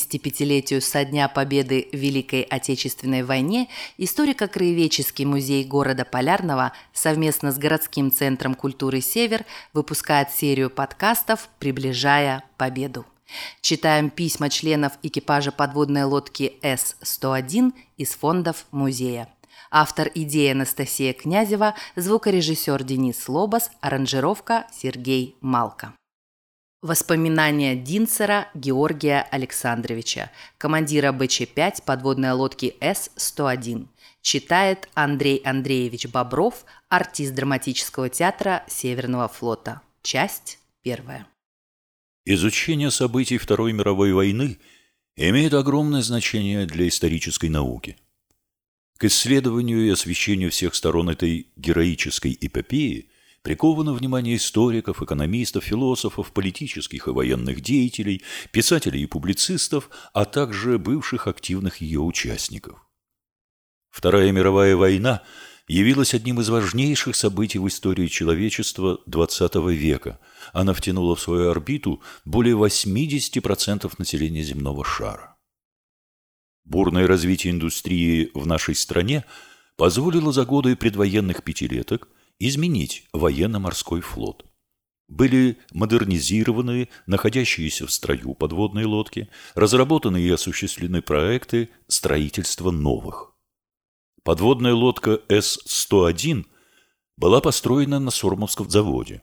75-летию со дня победы в Великой Отечественной войне историко-краеведческий музей города Полярного совместно с городским центром культуры «Север» выпускает серию подкастов «Приближая победу». Читаем письма членов экипажа подводной лодки С-101 из фондов музея. Автор идеи Анастасия Князева, звукорежиссер Денис Лобас, аранжировка Сергей Малко. Воспоминания Динцера Георгия Александровича, командира БЧ-5 подводной лодки С-101. Читает Андрей Андреевич Бобров, артист драматического театра Северного флота. Часть первая. Изучение событий Второй мировой войны имеет огромное значение для исторической науки. К исследованию и освещению всех сторон этой героической эпопеи приковано внимание историков, экономистов, философов, политических и военных деятелей, писателей и публицистов, а также бывших активных ее участников. Вторая мировая война явилась одним из важнейших событий в истории человечества XX века. Она втянула в свою орбиту более 80% населения земного шара. Бурное развитие индустрии в нашей стране позволило за годы предвоенных пятилеток – изменить военно-морской флот. Были модернизированы находящиеся в строю подводные лодки, разработаны и осуществлены проекты строительства новых. Подводная лодка С-101 была построена на Сормовском заводе.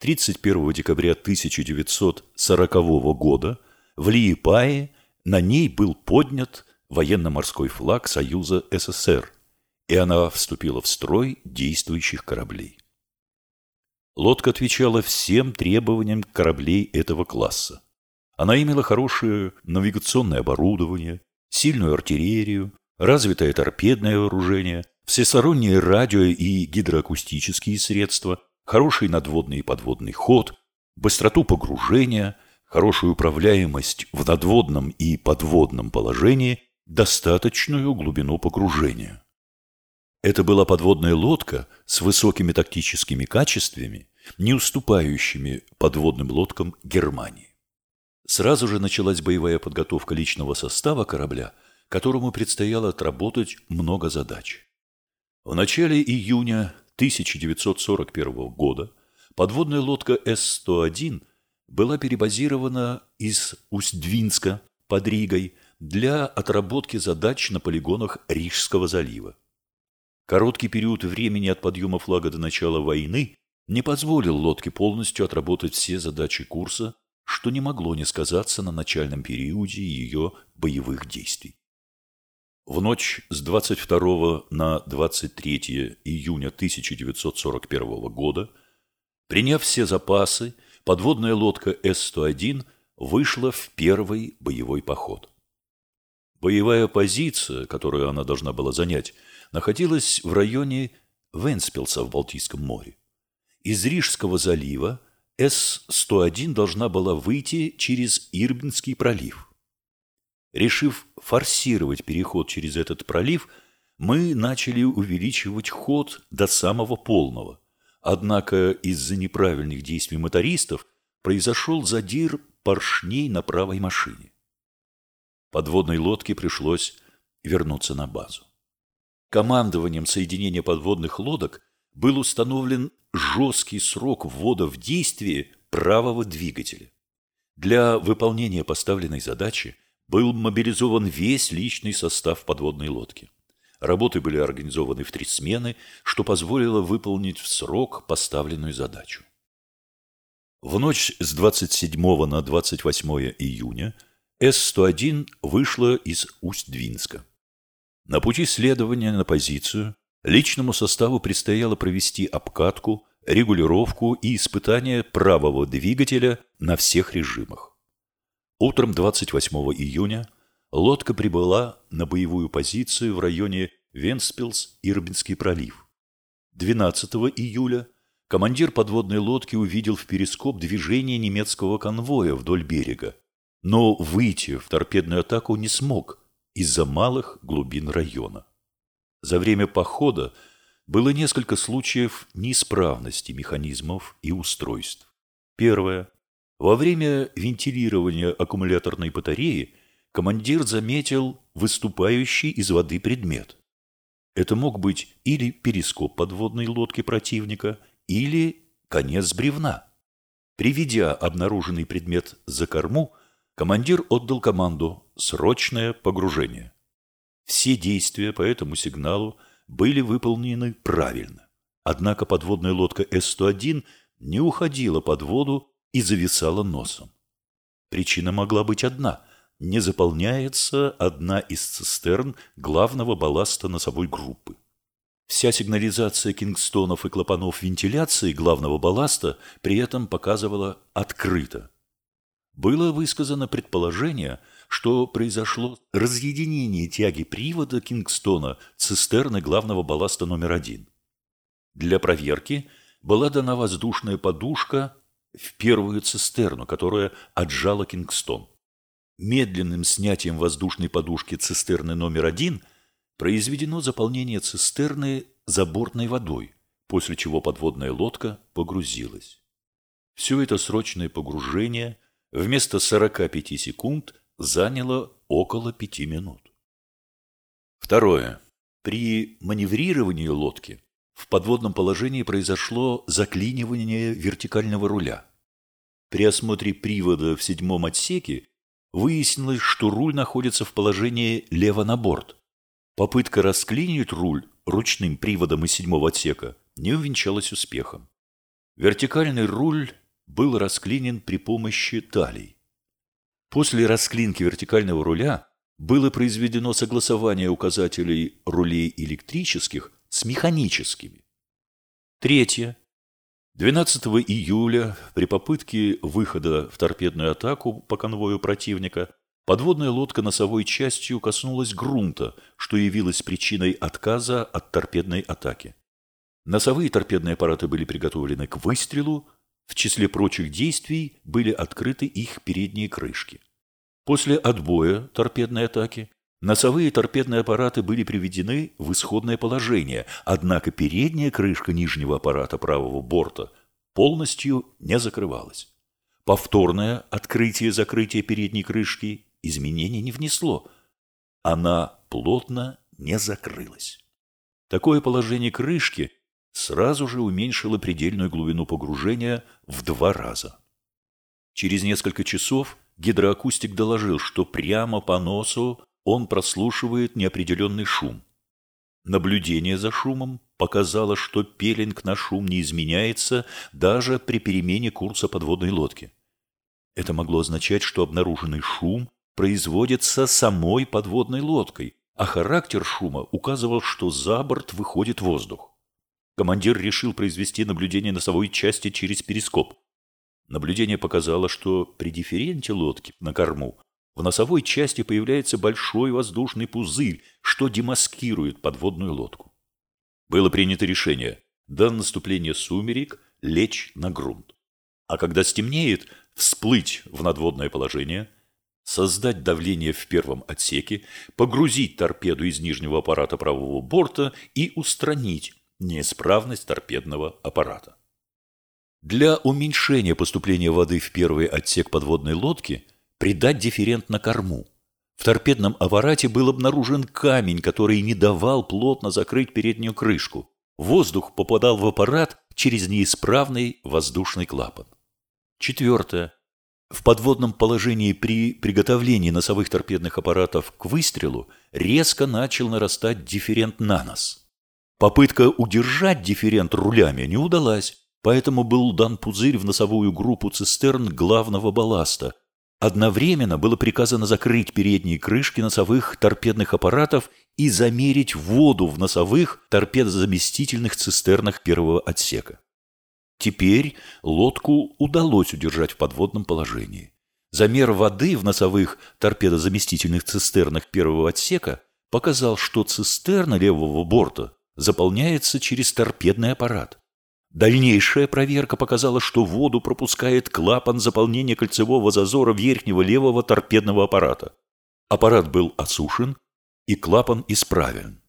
31 декабря 1940 года в Лиепае на ней был поднят военно-морской флаг Союза СССР, и она вступила в строй действующих кораблей. Лодка отвечала всем требованиям кораблей этого класса. Она имела хорошее навигационное оборудование, сильную артиллерию, развитое торпедное вооружение, всесторонние радио и гидроакустические средства, хороший надводный и подводный ход, быстроту погружения, хорошую управляемость в надводном и подводном положении, достаточную глубину погружения. Это была подводная лодка с высокими тактическими качествами, не уступающими подводным лодкам Германии. Сразу же началась боевая подготовка личного состава корабля, которому предстояло отработать много задач. В начале июня 1941 года подводная лодка С-101 была перебазирована из Усть-Двинска под Ригой для отработки задач на полигонах Рижского залива. Короткий период времени от подъема флага до начала войны не позволил лодке полностью отработать все задачи курса, что не могло не сказаться на начальном периоде ее боевых действий. В ночь с 22 на 23 июня 1941 года, приняв все запасы, подводная лодка С-101 вышла в первый боевой поход. Боевая позиция, которую она должна была занять, находилась в районе Венспилса в Балтийском море. Из Рижского залива С-101 должна была выйти через Ирбинский пролив. Решив форсировать переход через этот пролив, мы начали увеличивать ход до самого полного. Однако из-за неправильных действий мотористов произошел задир поршней на правой машине. Подводной лодке пришлось вернуться на базу командованием соединения подводных лодок был установлен жесткий срок ввода в действие правого двигателя. Для выполнения поставленной задачи был мобилизован весь личный состав подводной лодки. Работы были организованы в три смены, что позволило выполнить в срок поставленную задачу. В ночь с 27 на 28 июня С-101 вышла из Усть-Двинска. На пути следования на позицию личному составу предстояло провести обкатку, регулировку и испытание правого двигателя на всех режимах. Утром 28 июня лодка прибыла на боевую позицию в районе Венспилс-Ирбинский пролив. 12 июля командир подводной лодки увидел в перископ движение немецкого конвоя вдоль берега, но выйти в торпедную атаку не смог – из-за малых глубин района. За время похода было несколько случаев неисправности механизмов и устройств. Первое. Во время вентилирования аккумуляторной батареи командир заметил выступающий из воды предмет. Это мог быть или перископ подводной лодки противника, или конец бревна. Приведя обнаруженный предмет за корму, командир отдал команду «Срочное погружение». Все действия по этому сигналу были выполнены правильно. Однако подводная лодка С-101 не уходила под воду и зависала носом. Причина могла быть одна – не заполняется одна из цистерн главного балласта носовой группы. Вся сигнализация кингстонов и клапанов вентиляции главного балласта при этом показывала открыто. Было высказано предположение, что произошло разъединение тяги привода Кингстона цистерны главного балласта номер один. Для проверки была дана воздушная подушка в первую цистерну, которая отжала Кингстон. Медленным снятием воздушной подушки цистерны номер один произведено заполнение цистерны забортной водой, после чего подводная лодка погрузилась. Все это срочное погружение вместо 45 секунд заняло около 5 минут. Второе. При маневрировании лодки в подводном положении произошло заклинивание вертикального руля. При осмотре привода в седьмом отсеке выяснилось, что руль находится в положении лево на борт. Попытка расклинить руль ручным приводом из седьмого отсека не увенчалась успехом. Вертикальный руль был расклинен при помощи талий. После расклинки вертикального руля было произведено согласование указателей рулей электрических с механическими. Третье. 12 июля при попытке выхода в торпедную атаку по конвою противника подводная лодка носовой частью коснулась грунта, что явилось причиной отказа от торпедной атаки. Носовые торпедные аппараты были приготовлены к выстрелу, в числе прочих действий были открыты их передние крышки. После отбоя торпедной атаки Носовые торпедные аппараты были приведены в исходное положение, однако передняя крышка нижнего аппарата правого борта полностью не закрывалась. Повторное открытие-закрытие передней крышки изменений не внесло. Она плотно не закрылась. Такое положение крышки сразу же уменьшило предельную глубину погружения в два раза. Через несколько часов гидроакустик доложил, что прямо по носу он прослушивает неопределенный шум. Наблюдение за шумом показало, что пелинг на шум не изменяется даже при перемене курса подводной лодки. Это могло означать, что обнаруженный шум производится самой подводной лодкой, а характер шума указывал, что за борт выходит воздух. Командир решил произвести наблюдение носовой части через перископ. Наблюдение показало, что при дифференте лодки на корму в носовой части появляется большой воздушный пузырь, что демаскирует подводную лодку. Было принято решение до наступления сумерек лечь на грунт. А когда стемнеет, всплыть в надводное положение, создать давление в первом отсеке, погрузить торпеду из нижнего аппарата правого борта и устранить неисправность торпедного аппарата. Для уменьшения поступления воды в первый отсек подводной лодки – придать дифферент на корму. В торпедном аппарате был обнаружен камень, который не давал плотно закрыть переднюю крышку. Воздух попадал в аппарат через неисправный воздушный клапан. Четвертое. В подводном положении при приготовлении носовых торпедных аппаратов к выстрелу резко начал нарастать дифферент на нос. Попытка удержать дифферент рулями не удалась, поэтому был дан пузырь в носовую группу цистерн главного балласта – Одновременно было приказано закрыть передние крышки носовых торпедных аппаратов и замерить воду в носовых торпедозаместительных цистернах первого отсека. Теперь лодку удалось удержать в подводном положении. Замер воды в носовых торпедозаместительных цистернах первого отсека показал, что цистерна левого борта заполняется через торпедный аппарат. Дальнейшая проверка показала, что воду пропускает клапан заполнения кольцевого зазора верхнего левого торпедного аппарата. Аппарат был осушен и клапан исправен.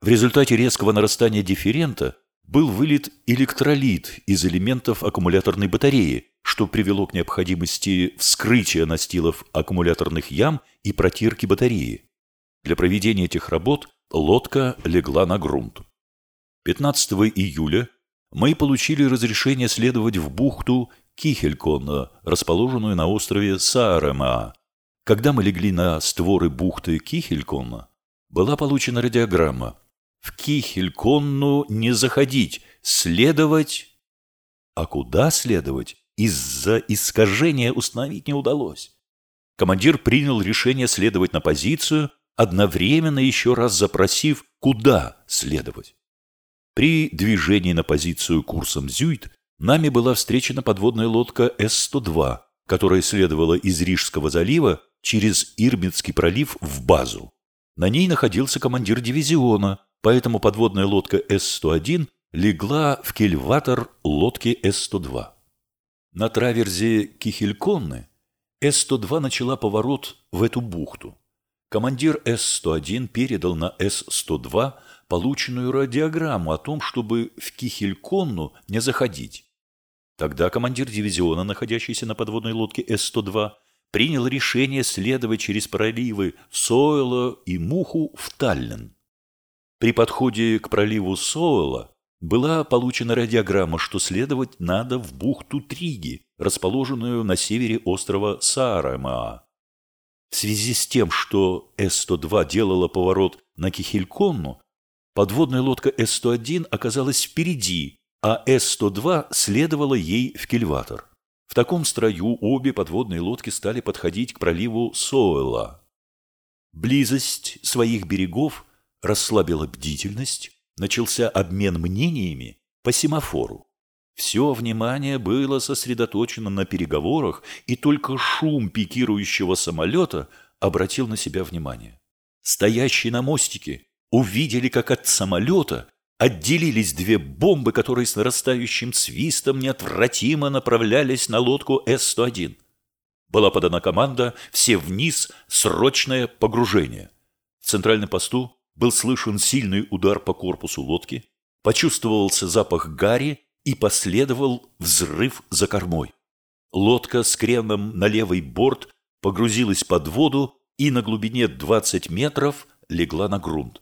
В результате резкого нарастания дифферента был вылит электролит из элементов аккумуляторной батареи, что привело к необходимости вскрытия настилов аккумуляторных ям и протирки батареи. Для проведения этих работ лодка легла на грунт. 15 июля мы получили разрешение следовать в бухту Кихелькона, расположенную на острове Сааремаа. Когда мы легли на створы бухты Кихелькона, была получена радиограмма. В Кихельконну не заходить, следовать... А куда следовать, из-за искажения установить не удалось. Командир принял решение следовать на позицию, одновременно еще раз запросив, куда следовать. При движении на позицию курсом Зюит нами была встречена подводная лодка С-102, которая следовала из Рижского залива через Ирбитский пролив в базу. На ней находился командир дивизиона, поэтому подводная лодка С-101 легла в кельватор лодки С-102. На траверзе Кихельконны С-102 начала поворот в эту бухту. Командир С-101 передал на С-102 полученную радиограмму о том, чтобы в Кихельконну не заходить. Тогда командир дивизиона, находящийся на подводной лодке С-102, принял решение следовать через проливы Сойла и Муху в Таллин. При подходе к проливу Сойла была получена радиограмма, что следовать надо в бухту Триги, расположенную на севере острова Саарамаа. В связи с тем, что С-102 делала поворот на Кихельконну, подводная лодка С-101 оказалась впереди, а С-102 следовала ей в кильватор. В таком строю обе подводные лодки стали подходить к проливу Соэла. Близость своих берегов расслабила бдительность, начался обмен мнениями по семафору. Все внимание было сосредоточено на переговорах, и только шум пикирующего самолета обратил на себя внимание. Стоящие на мостике увидели, как от самолета отделились две бомбы, которые с нарастающим свистом неотвратимо направлялись на лодку С-101. Была подана команда «Все вниз! Срочное погружение!». В центральном посту был слышен сильный удар по корпусу лодки, почувствовался запах гари и последовал взрыв за кормой. Лодка с креном на левый борт погрузилась под воду и на глубине 20 метров легла на грунт.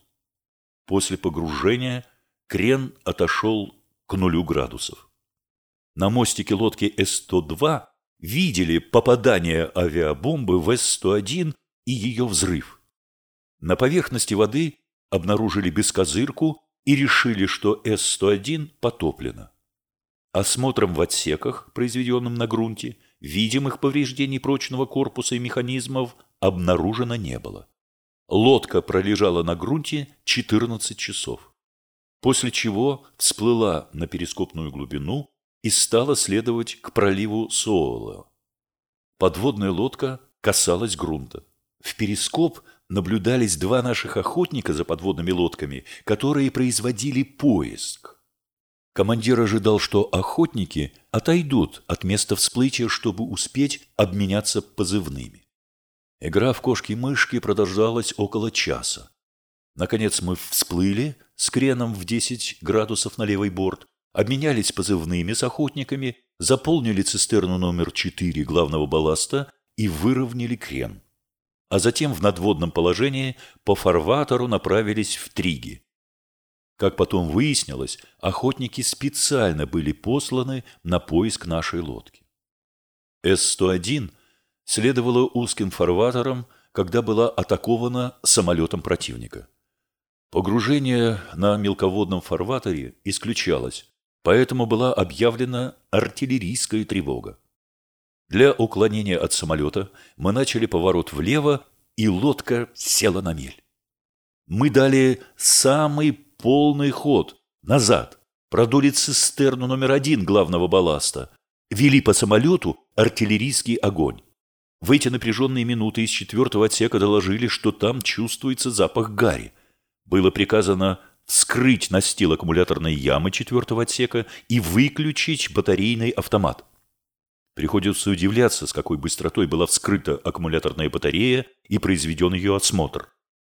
После погружения крен отошел к нулю градусов. На мостике лодки С-102 видели попадание авиабомбы в С-101 и ее взрыв. На поверхности воды обнаружили бескозырку и решили, что С-101 потоплена. Осмотром в отсеках, произведенным на грунте, видимых повреждений прочного корпуса и механизмов обнаружено не было. Лодка пролежала на грунте 14 часов, после чего всплыла на перископную глубину и стала следовать к проливу Соола. Подводная лодка касалась грунта. В перископ наблюдались два наших охотника за подводными лодками, которые производили поиск. Командир ожидал, что охотники отойдут от места всплытия, чтобы успеть обменяться позывными. Игра в кошки-мышки продолжалась около часа. Наконец мы всплыли с креном в 10 градусов на левый борт, обменялись позывными с охотниками, заполнили цистерну номер 4 главного балласта и выровняли крен а затем в надводном положении по фарватеру направились в Триги. Как потом выяснилось, охотники специально были посланы на поиск нашей лодки. С-101 следовала узким фарватером, когда была атакована самолетом противника. Погружение на мелководном фарватере исключалось, поэтому была объявлена артиллерийская тревога. Для уклонения от самолета мы начали поворот влево, и лодка села на мель. Мы дали самый полный ход назад, продули цистерну номер один главного балласта, вели по самолету артиллерийский огонь. В эти напряженные минуты из четвертого отсека доложили, что там чувствуется запах гари. Было приказано вскрыть настил аккумуляторной ямы четвертого отсека и выключить батарейный автомат. Приходится удивляться, с какой быстротой была вскрыта аккумуляторная батарея и произведен ее осмотр.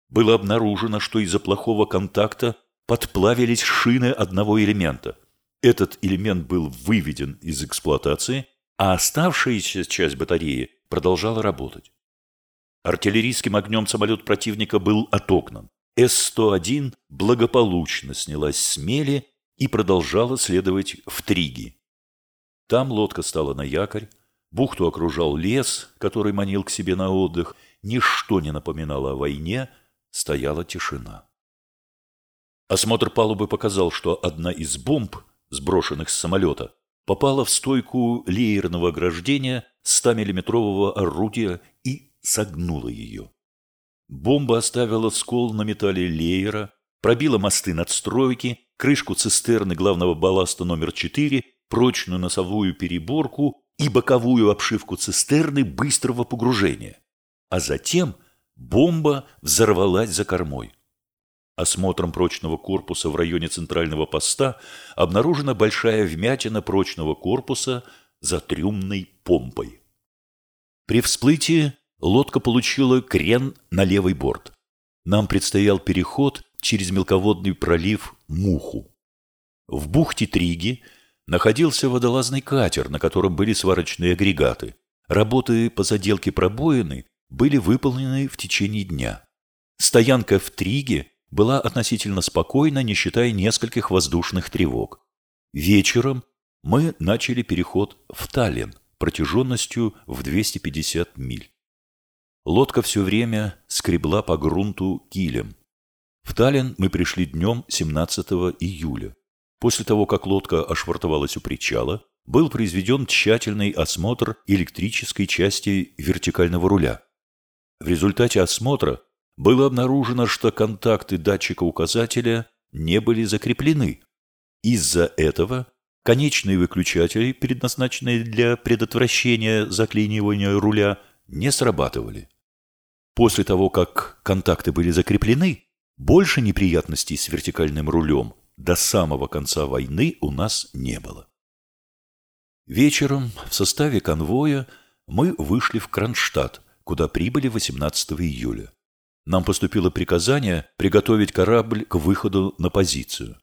Было обнаружено, что из-за плохого контакта подплавились шины одного элемента. Этот элемент был выведен из эксплуатации, а оставшаяся часть батареи продолжала работать. Артиллерийским огнем самолет противника был отогнан. С-101 благополучно снялась с мели и продолжала следовать в Триги. Там лодка стала на якорь, бухту окружал лес, который манил к себе на отдых, ничто не напоминало о войне, стояла тишина. Осмотр палубы показал, что одна из бомб, сброшенных с самолета, попала в стойку леерного ограждения 100-миллиметрового орудия и согнула ее. Бомба оставила скол на металле леера, пробила мосты надстройки, крышку цистерны главного балласта номер 4, прочную носовую переборку и боковую обшивку цистерны быстрого погружения. А затем бомба взорвалась за кормой. Осмотром прочного корпуса в районе центрального поста обнаружена большая вмятина прочного корпуса за трюмной помпой. При всплытии лодка получила крен на левый борт. Нам предстоял переход через мелководный пролив Муху. В бухте Триги находился водолазный катер, на котором были сварочные агрегаты. Работы по заделке пробоины были выполнены в течение дня. Стоянка в Триге была относительно спокойна, не считая нескольких воздушных тревог. Вечером мы начали переход в Таллин протяженностью в 250 миль. Лодка все время скребла по грунту килем. В Таллин мы пришли днем 17 июля. После того, как лодка ошвартовалась у причала, был произведен тщательный осмотр электрической части вертикального руля. В результате осмотра было обнаружено, что контакты датчика указателя не были закреплены. Из-за этого конечные выключатели, предназначенные для предотвращения заклинивания руля, не срабатывали. После того, как контакты были закреплены, больше неприятностей с вертикальным рулем до самого конца войны у нас не было. Вечером в составе конвоя мы вышли в Кронштадт, куда прибыли 18 июля нам поступило приказание приготовить корабль к выходу на позицию.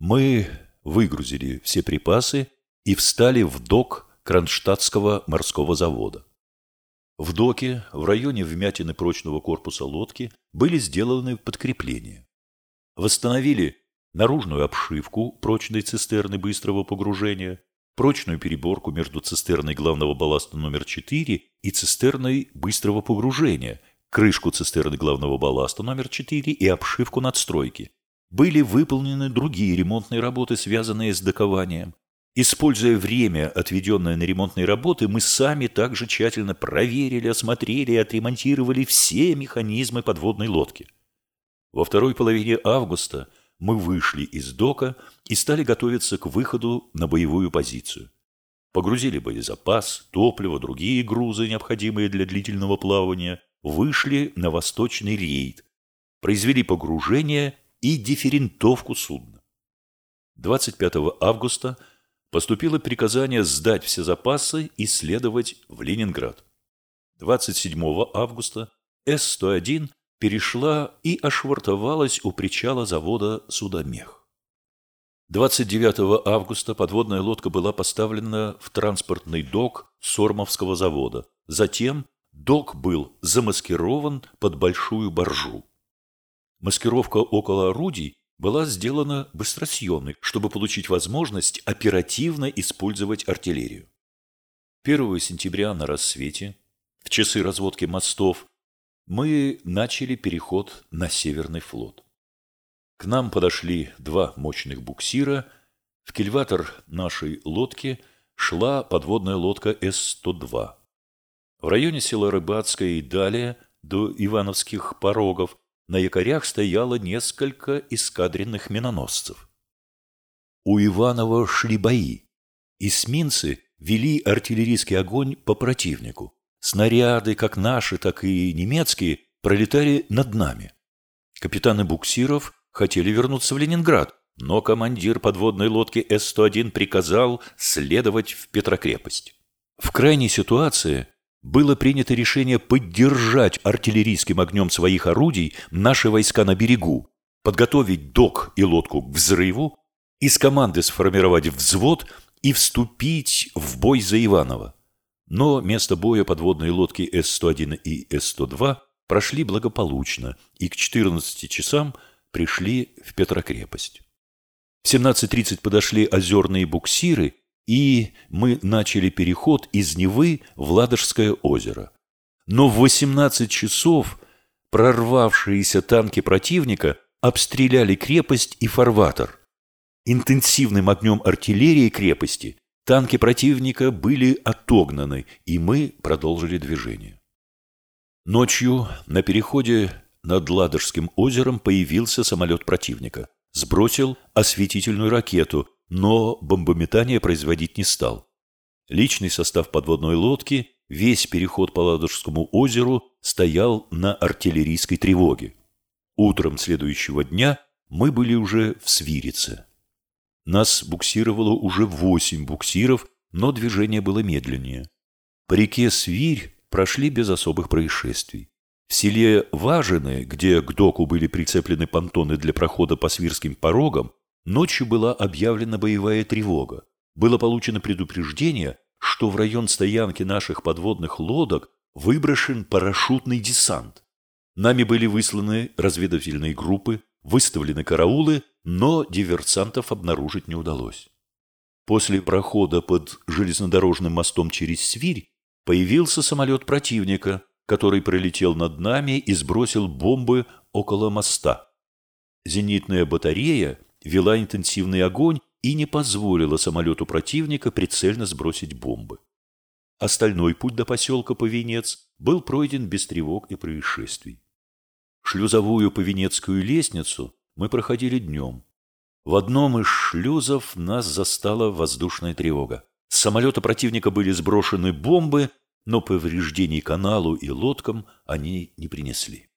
Мы выгрузили все припасы и встали в док Кронштадтского морского завода. В доке, в районе вмятины прочного корпуса лодки, были сделаны подкрепления. Восстановили наружную обшивку прочной цистерны быстрого погружения, прочную переборку между цистерной главного балласта номер 4 и цистерной быстрого погружения – крышку цистерны главного балласта номер 4 и обшивку надстройки. Были выполнены другие ремонтные работы, связанные с докованием. Используя время, отведенное на ремонтные работы, мы сами также тщательно проверили, осмотрели и отремонтировали все механизмы подводной лодки. Во второй половине августа мы вышли из дока и стали готовиться к выходу на боевую позицию. Погрузили боезапас, топливо, другие грузы, необходимые для длительного плавания – вышли на восточный рейд, произвели погружение и дифферентовку судна. 25 августа поступило приказание сдать все запасы и следовать в Ленинград. 27 августа С-101 перешла и ошвартовалась у причала завода «Судомех». 29 августа подводная лодка была поставлена в транспортный док Сормовского завода. Затем Док был замаскирован под большую боржу. Маскировка около орудий была сделана быстросъемной, чтобы получить возможность оперативно использовать артиллерию. 1 сентября на рассвете, в часы разводки мостов, мы начали переход на Северный флот. К нам подошли два мощных буксира. В кильватор нашей лодки шла подводная лодка С-102. В районе села Рыбацкое и далее, до Ивановских порогов, на якорях стояло несколько эскадренных миноносцев. У Иванова шли бои. Эсминцы вели артиллерийский огонь по противнику. Снаряды, как наши, так и немецкие, пролетали над нами. Капитаны буксиров хотели вернуться в Ленинград, но командир подводной лодки С-101 приказал следовать в Петрокрепость. В крайней ситуации было принято решение поддержать артиллерийским огнем своих орудий наши войска на берегу, подготовить док и лодку к взрыву, из команды сформировать взвод и вступить в бой за Иваново. Но место боя подводной лодки С-101 и С-102 прошли благополучно и к 14 часам пришли в Петрокрепость. В 17.30 подошли озерные буксиры, и мы начали переход из Невы в Ладожское озеро. Но в 18 часов прорвавшиеся танки противника обстреляли крепость и фарватер. Интенсивным огнем артиллерии крепости танки противника были отогнаны, и мы продолжили движение. Ночью на переходе над Ладожским озером появился самолет противника. Сбросил осветительную ракету, но бомбометание производить не стал. Личный состав подводной лодки весь переход по Ладожскому озеру стоял на артиллерийской тревоге. Утром следующего дня мы были уже в Свирице. Нас буксировало уже восемь буксиров, но движение было медленнее. По реке Свирь прошли без особых происшествий. В селе Важины, где к доку были прицеплены понтоны для прохода по свирским порогам, ночью была объявлена боевая тревога. Было получено предупреждение, что в район стоянки наших подводных лодок выброшен парашютный десант. Нами были высланы разведывательные группы, выставлены караулы, но диверсантов обнаружить не удалось. После прохода под железнодорожным мостом через Свирь появился самолет противника – который пролетел над нами и сбросил бомбы около моста. Зенитная батарея вела интенсивный огонь и не позволила самолету противника прицельно сбросить бомбы. Остальной путь до поселка Повенец был пройден без тревог и происшествий. Шлюзовую Повенецкую лестницу мы проходили днем. В одном из шлюзов нас застала воздушная тревога. С самолета противника были сброшены бомбы, но повреждений каналу и лодкам они не принесли.